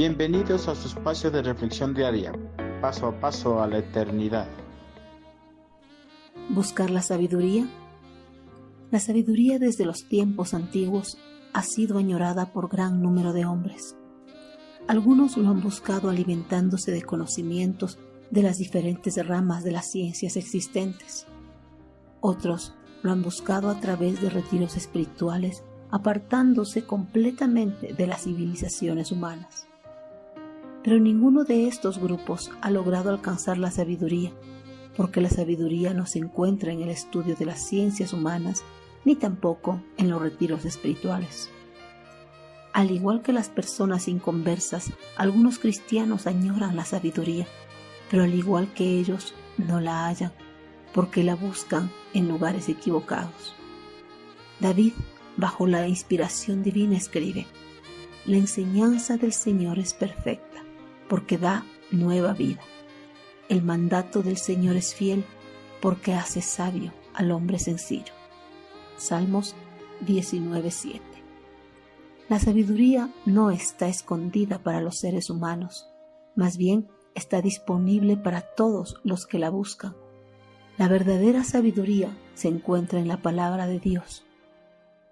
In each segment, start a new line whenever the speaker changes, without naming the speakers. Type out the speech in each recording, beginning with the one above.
Bienvenidos a su espacio de reflexión diaria, paso a paso a la eternidad.
¿Buscar la sabiduría? La sabiduría desde los tiempos antiguos ha sido añorada por gran número de hombres. Algunos lo han buscado alimentándose de conocimientos de las diferentes ramas de las ciencias existentes. Otros lo han buscado a través de retiros espirituales, apartándose completamente de las civilizaciones humanas. Pero ninguno de estos grupos ha logrado alcanzar la sabiduría, porque la sabiduría no se encuentra en el estudio de las ciencias humanas, ni tampoco en los retiros espirituales. Al igual que las personas inconversas, algunos cristianos añoran la sabiduría, pero al igual que ellos no la hallan, porque la buscan en lugares equivocados. David, bajo la inspiración divina, escribe, La enseñanza del Señor es perfecta porque da nueva vida. El mandato del Señor es fiel porque hace sabio al hombre sencillo. Salmos 19:7. La sabiduría no está escondida para los seres humanos, más bien está disponible para todos los que la buscan. La verdadera sabiduría se encuentra en la palabra de Dios.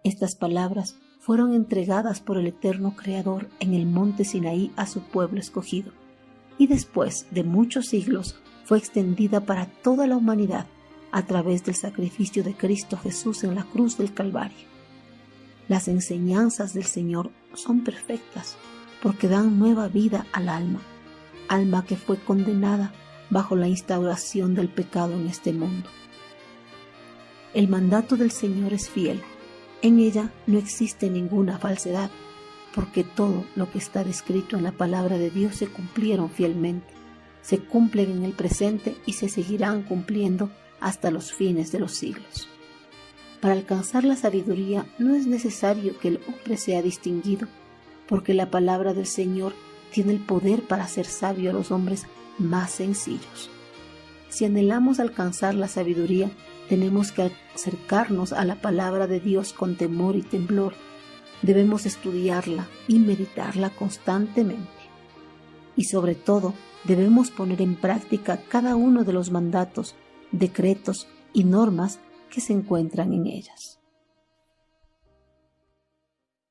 Estas palabras fueron entregadas por el eterno Creador en el monte Sinaí a su pueblo escogido, y después de muchos siglos fue extendida para toda la humanidad a través del sacrificio de Cristo Jesús en la cruz del Calvario. Las enseñanzas del Señor son perfectas porque dan nueva vida al alma, alma que fue condenada bajo la instauración del pecado en este mundo. El mandato del Señor es fiel en ella no existe ninguna falsedad, porque todo lo que está descrito en la palabra de Dios se cumplieron fielmente, se cumplen en el presente y se seguirán cumpliendo hasta los fines de los siglos. Para alcanzar la sabiduría no es necesario que el hombre sea distinguido, porque la palabra del Señor tiene el poder para hacer sabio a los hombres más sencillos. Si anhelamos alcanzar la sabiduría, tenemos que acercarnos a la palabra de Dios con temor y temblor. Debemos estudiarla y meditarla constantemente. Y sobre todo, debemos poner en práctica cada uno de los mandatos, decretos y normas que se encuentran en ellas.